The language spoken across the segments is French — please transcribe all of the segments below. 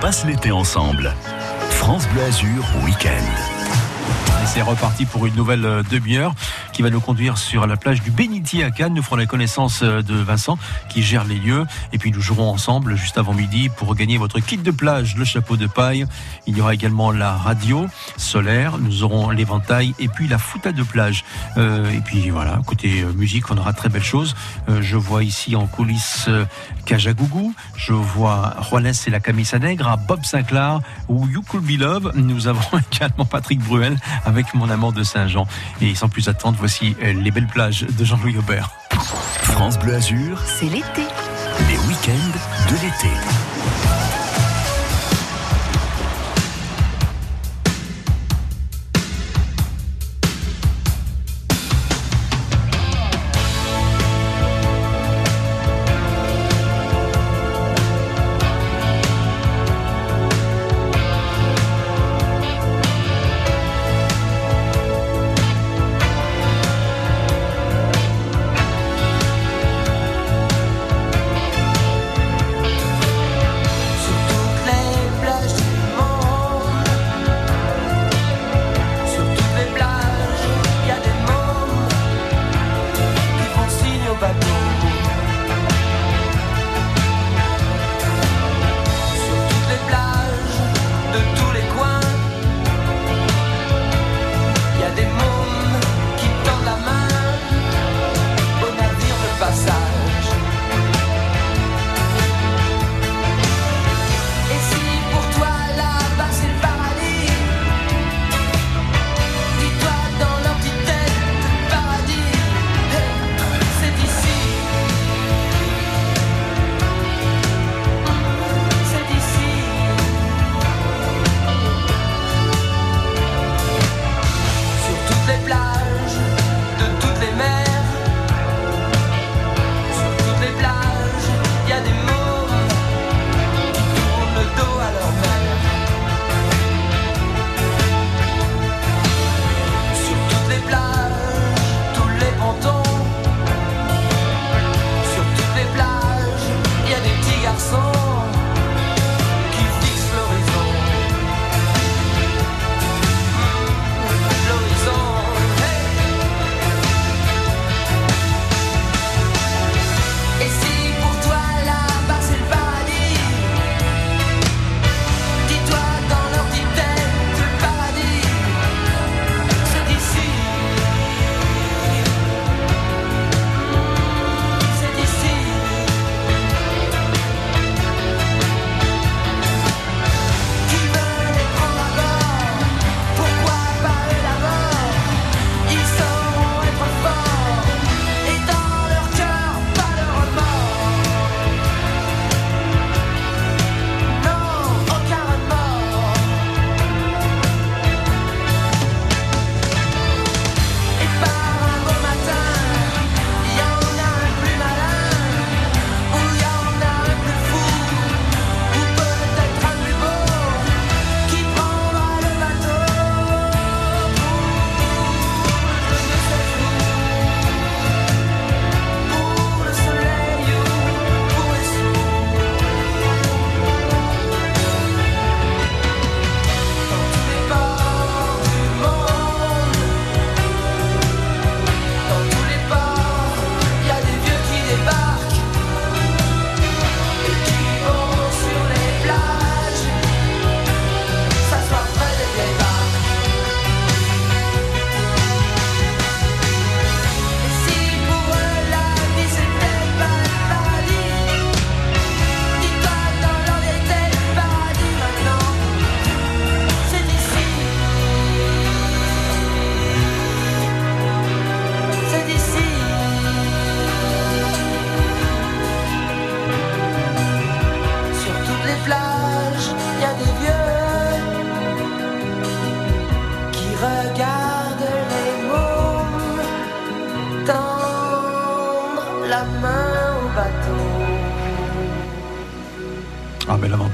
passe l'été ensemble. France Bleu Azur Week-end c'est reparti pour une nouvelle euh, demi-heure qui va nous conduire sur la plage du Bénitier à Cannes. Nous ferons la connaissance euh, de Vincent qui gère les lieux et puis nous jouerons ensemble juste avant midi pour regagner votre kit de plage, le chapeau de paille. Il y aura également la radio solaire, nous aurons l'éventail et puis la foutade de plage. Euh, et puis voilà, côté musique, on aura très belles choses. je vois ici en coulisses Kajagougou, je vois Juanes et la Camisa Negra, Bob Sinclair ou You Could Be Love. Nous avons également Patrick Bruel avec mon amant de Saint-Jean. Et sans plus attendre, voici euh, les belles plages de Jean-Louis Aubert. France Bleu Azur, c'est l'été. Les week-ends de l'été.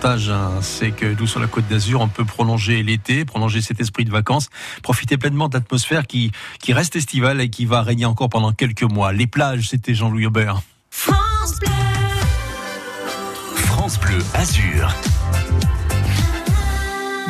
Hein, c'est que nous, sur la Côte d'Azur, on peut prolonger l'été, prolonger cet esprit de vacances, profiter pleinement de l'atmosphère qui, qui reste estivale et qui va régner encore pendant quelques mois. Les plages, c'était Jean-Louis Aubert. France Bleu. France Bleu Azur.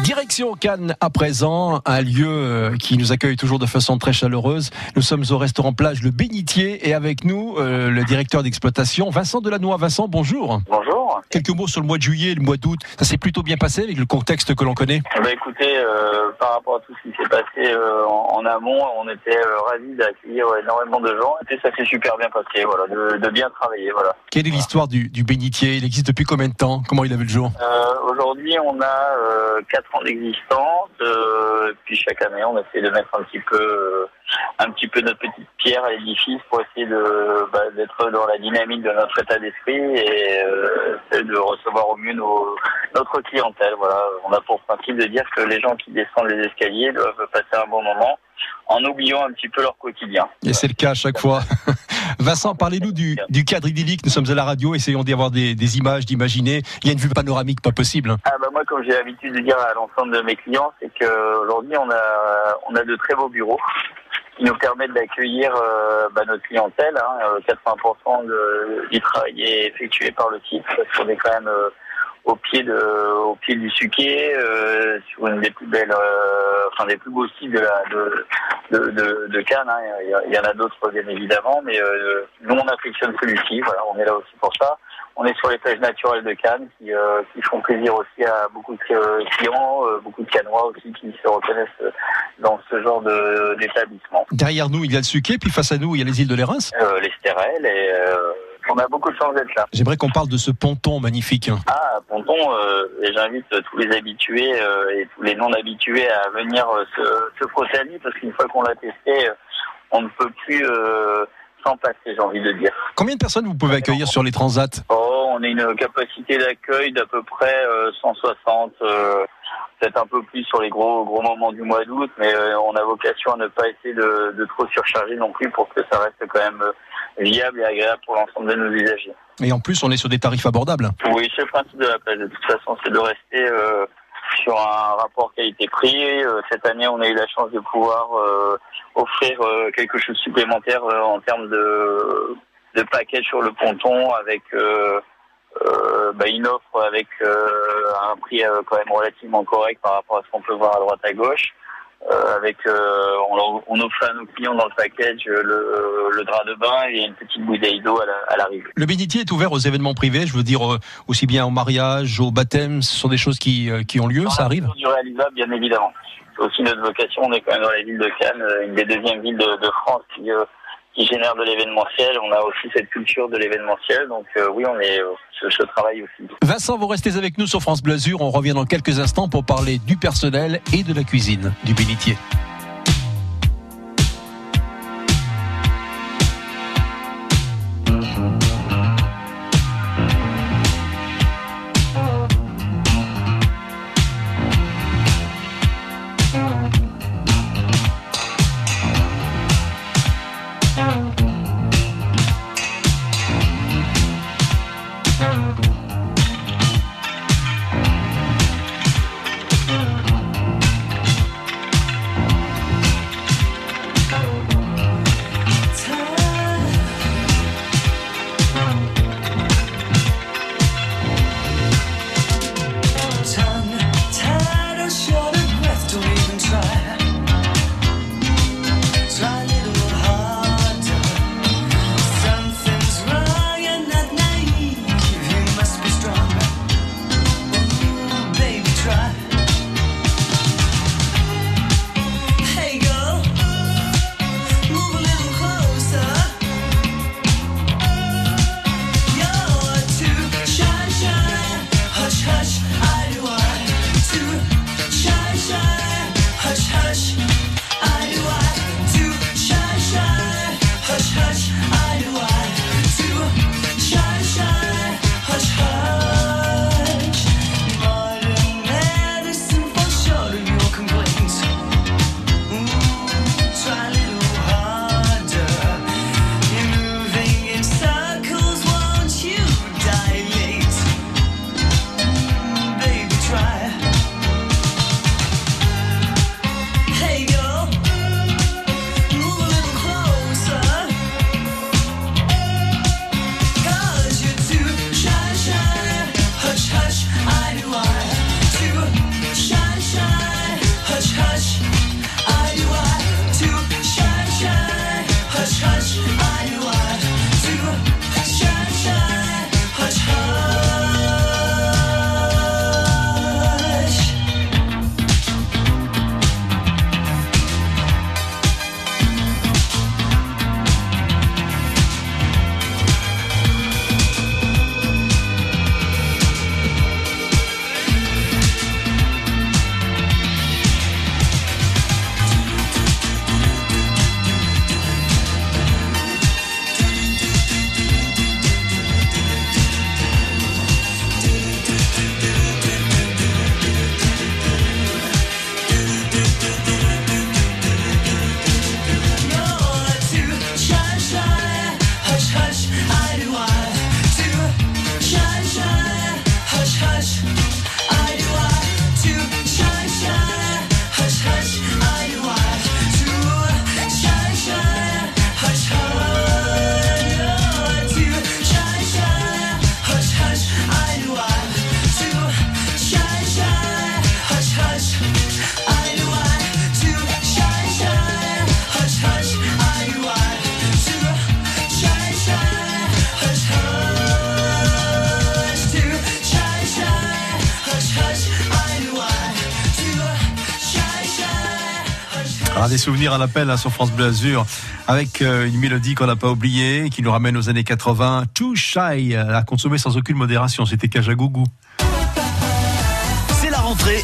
Direction Cannes à présent, un lieu euh, qui nous accueille toujours de façon très chaleureuse. Nous sommes au restaurant plage Le Bénitier et avec nous euh, le directeur d'exploitation Vincent Delannoy. Vincent, bonjour. Bonjour. Quelques mots sur le mois de juillet et le mois d'août. Ça s'est plutôt bien passé avec le contexte que l'on connaît? Bah, Écoutez, euh, par rapport à tout ce qui s'est passé euh, en, en, amont, on était euh, ravis d'accueillir énormément de gens et ça s'est super bien passé, voilà, de, de bien travailler. Voilà. Quelle est l'histoire du, du Bénitier? Il existe depuis combien de temps? Comment il avait le jour? Aujourd'hui, on a 4 ans d'existence. puis chaque année, on essaie de mettre un petit peu un petit peu notre petite pierre à l'édifice pour essayer de bah, d'être dans la dynamique de notre état d'esprit et euh, de recevoir au mieux nos, notre clientèle. Voilà, on a pour principe de dire que les gens qui descendent les escaliers doivent passer un bon moment en oubliant un petit peu leur quotidien. Et c'est le cas à chaque fois. Vincent, parlez-nous du, du, cadre idyllique. Nous sommes à la radio, essayons d'y avoir des, des images, d'imaginer. Il y a une vue panoramique, pas possible. Ah bah moi, comme j'ai l'habitude de dire à l'ensemble de mes clients, c'est qu'aujourd'hui, on a, on a de très beaux bureaux qui nous permettent d'accueillir euh, bah, notre clientèle. Hein, 80% euh, du travail est effectué par le site parce qu'on est quand même euh, au pied de au pied du Suquet euh, sur une des plus belles euh, enfin des plus beaux sites de la de de, de, de Cannes hein. il, y, en a d'autres bien évidemment mais euh, nous on affectionne celui-ci voilà on est là aussi pour ça on est sur les plages naturelles de Cannes qui, euh, qui font plaisir aussi à beaucoup de clients, beaucoup de Canois aussi qui se reconnaissent dans ce genre d'établissement. Derrière nous, il y a le Suquet, puis face à nous, il y a les îles de l'Érins euh, Les Stérelles et on a beaucoup de chance d'être là. J'aimerais qu'on parle de ce ponton magnifique. Ah, ponton, euh, et j'invite tous les habitués euh, et tous les non-habitués à venir euh, se, se frotter à lui parce qu'une fois qu'on l'a testé, on ne peut plus s'en passer, j'ai envie de dire. Combien de personnes vous pouvez accueillir sur les transats Oh, on a une capacité d'accueil d'à peu près 160 peut-être un peu plus sur les gros gros moments du mois d'août, mais on a vocation à ne pas essayer de, de, trop surcharger non plus pour que ça reste quand même viable et agréable pour l'ensemble de nos usagers. Et en plus, on est sur des tarifs abordables. Oui, c'est le principe de la plage. De toute façon, c'est de rester euh, sur un rapport qualité-prix. Euh, cette année, on a eu la chance de pouvoir euh, offrir euh, quelque chose de supplémentaire euh, en termes de, de package sur le ponton avec bah, une offre avec un prix quand même relativement correct par rapport à ce qu'on peut voir à droite à gauche. Euh, avec euh, on, on, offre à nos clients dans le package euh, le, le drap de bain et une petite bouteille d'eau à l'arrivée. le bénitier est ouvert aux événements privés, je veux dire aussi bien au mariage, au baptême, ce sont des choses qui, qui ont lieu, ça arrive Du réalisable, bien évidemment. C'est aussi notre vocation, on est quand même dans la ville de Cannes, une des deuxièmes villes de, France qui qui génère de l'événementiel. On a aussi cette culture de l'événementiel. Donc euh, oui, on est ce, ce, travail aussi. Vincent, vous restez avec nous sur France Blasure. On revient dans quelques instants pour parler du personnel et de la cuisine du bénitier. Souvenirs à l'appel hein, sur France Bleu Azur avec euh, une mélodie qu'on n'a pas oubliée qui nous ramène aux années 80. Too Shy à consommer sans aucune modération. C'était Kajagougou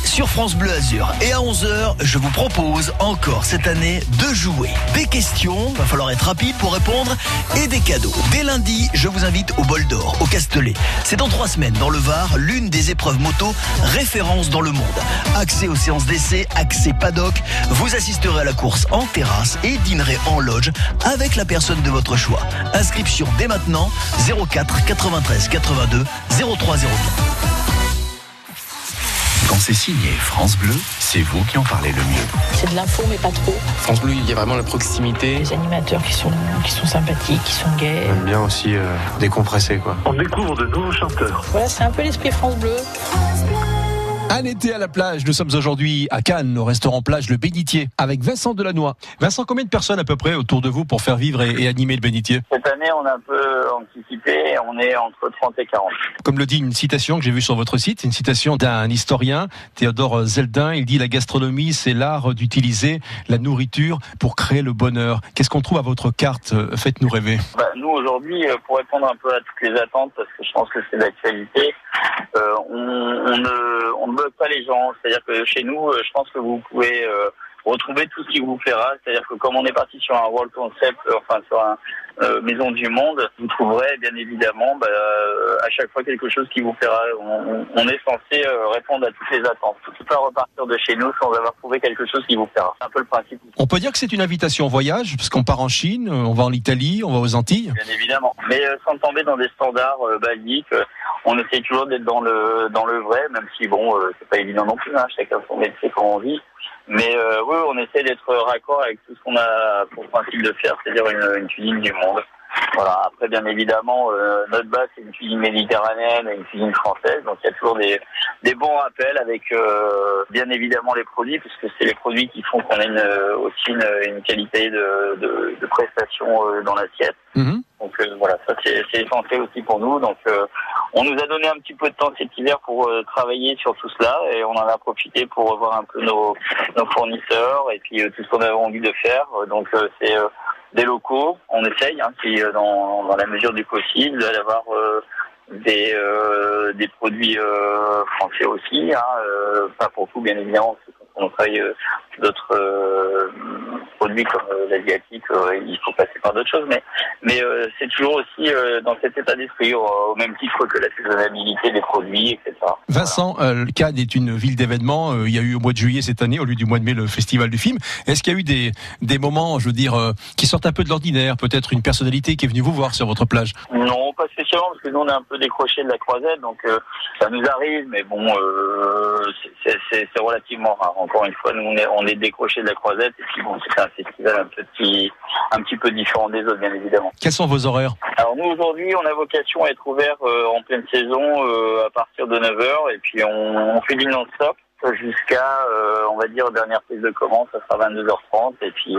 sur France Bleu Azur. Et à 11h, je vous propose encore cette année de jouer. Des questions, va falloir être rapide pour répondre, et des cadeaux. Dès lundi, je vous invite au bol d'or, au Castellet. C'est dans trois semaines, dans le Var, l'une des épreuves moto référence dans le monde. Accès aux séances d'essai, accès paddock. Vous assisterez à la course en terrasse et dînerez en lodge avec la personne de votre choix. Inscription dès maintenant 04 93 82 0303. Quand c'est signé France Bleu, c'est vous qui en parlez le mieux. C'est de l'info, mais pas trop. France Bleu, il y a vraiment la proximité. Les animateurs qui sont, qui sont sympathiques, qui sont gays. J'aime bien aussi euh, décompresser, quoi. On découvre de nouveaux chanteurs. Voilà, c'est un peu l'esprit France Bleu. Un été à la plage, nous sommes aujourd'hui à Cannes, au restaurant plage Le Bénitier, avec Vincent Delannoy. Vincent, combien de personnes à peu près autour de vous pour faire vivre et, animer le Bénitier? Cette année, on a un peu anticipé, on est entre 30 et 40. Comme le dit une citation que j'ai vue sur votre site, une citation d'un historien, Théodore Zeldin, il dit la gastronomie, c'est l'art d'utiliser la nourriture pour créer le bonheur. Qu'est-ce qu'on trouve à votre carte Faites-nous rêver. Bah, nous, aujourd'hui, euh, pour répondre un peu à toutes les attentes, parce que je pense que c'est d'actualité, euh, on, on, ne, on ne pas les gens. C'est-à-dire que chez nous, euh, je pense que vous pouvez euh, retrouver tout ce qui vous plaira. C'est-à-dire que comme on est parti sur un world concept, euh, enfin sur un euh, maison du monde, vous trouverez bien évidemment bah, à chaque fois quelque chose qui vous plaira. On, on est censé répondre à toutes les attentes. Tout ne pas repartir de chez nous sans avoir trouvé quelque chose qui vous plaira. C'est un peu le principe. On peut dire que c'est une invitation au voyage, parce qu'on part en Chine, on va en Italie, on va aux Antilles. Bien évidemment, mais sans tomber dans des standards basiques on essaie toujours d'être dans le dans le vrai, même si bon, euh, c'est pas évident non plus. Hein, chacun son métier, comme on vit. Mais euh, oui, on essaie d'être raccord avec tout ce qu'on a pour principe de faire, c'est-à-dire une, une, cuisine du monde. Voilà. Après, bien évidemment, euh, notre base c'est une cuisine méditerranéenne et une cuisine française, donc il y a toujours des des bons rappels avec euh, bien évidemment les produits, puisque c'est les produits qui font qu'on a une, aussi une, une qualité de, de, de prestation dans l'assiette. Mm-hmm. Donc voilà, ça c'est essentiel aussi pour nous. Donc on nous a donné un petit peu de temps cet hiver pour euh, travailler sur tout cela et on en a profité pour revoir un peu nos, nos fournisseurs et puis euh, tout ce qu'on avait envie de faire. Donc euh, c'est des locaux, on essaye, hein, dans, dans, la mesure du possible, d'avoir des, des produits français aussi, hein, pas pour tout bien évidemment, on travaille d'autres produits comme l'asiatique, il faut passer par d'autres choses, mais mais c'est toujours aussi dans cet état d'esprit, au même titre que la saisonnabilité des produits, etc. Vincent, le Cannes est une ville d'événements. il y a eu au mois de juillet cette année, au lieu du mois de mai, le festival du film. Est-ce qu'il y a eu des des moments, je veux dire, qui sortent un peu de l'ordinaire Peut-être une personnalité qui est venue vous voir sur votre plage? Non, pas spécialement, parce que nous on est un peu décroché de la croisette, donc ça nous arrive, mais bon, c'est relativement rare. Encore une fois, nous on est, on est décroché de la croisette, et puis bon, c'est un festival un petit, un petit peu différent des autres, bien évidemment. Quels sont vos horaires? Alors nous aujourd'hui, on a vocation à être ouvert euh, en pleine saison euh, à partir de 9h, et puis on, on fait du non-stop jusqu'à, euh, on va dire, dernière prise de commande, ça sera 22h30, et puis,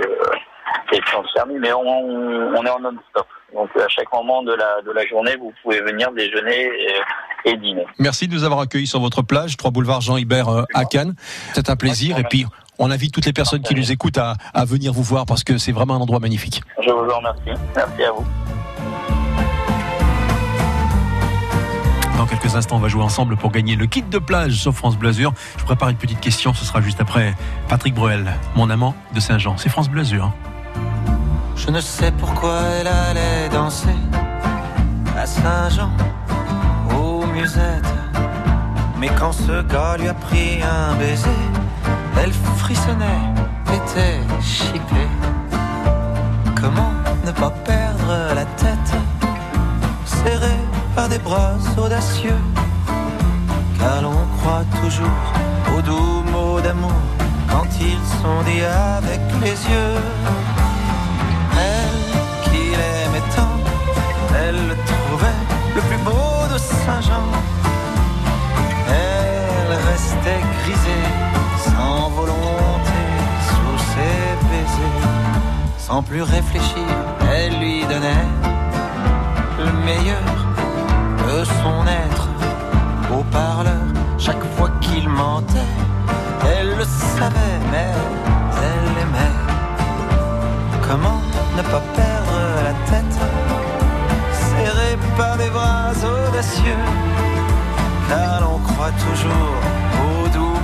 et puis on se termine, mais on, on est en non-stop. Donc à chaque moment de la, de la journée, vous pouvez venir déjeuner et, et dîner. Merci de nous avoir accueillis sur votre plage, 3 boulevard Jean Hibert à Cannes. C'est un plaisir. Et puis on invite toutes les personnes qui nous écoutent à, à venir vous voir parce que c'est vraiment un endroit magnifique. Je vous en remercie. Merci à vous. Dans quelques instants, on va jouer ensemble pour gagner le kit de plage sur France Blasure. Je prépare une petite question, ce sera juste après Patrick Bruel, mon amant de Saint-Jean. C'est France Blasure. Je ne sais pourquoi elle allait danser à Saint-Jean, aux musettes. Mais quand ce gars lui a pris un baiser, elle frissonnait, était chippée. Comment ne pas perdre la tête, serrée par des bras audacieux, car l'on croit toujours aux doux mots d'amour quand ils sont dits avec les yeux. Le plus beau de Saint-Jean. Elle restait grisée, sans volonté, sous ses baisers. Sans plus réfléchir, elle lui donnait le meilleur de son être. Au parleur, chaque fois qu'il mentait. Elle le savait, mais elle aimait. Comment ne pas perdre des bras audacieux, car l'on croit toujours au doux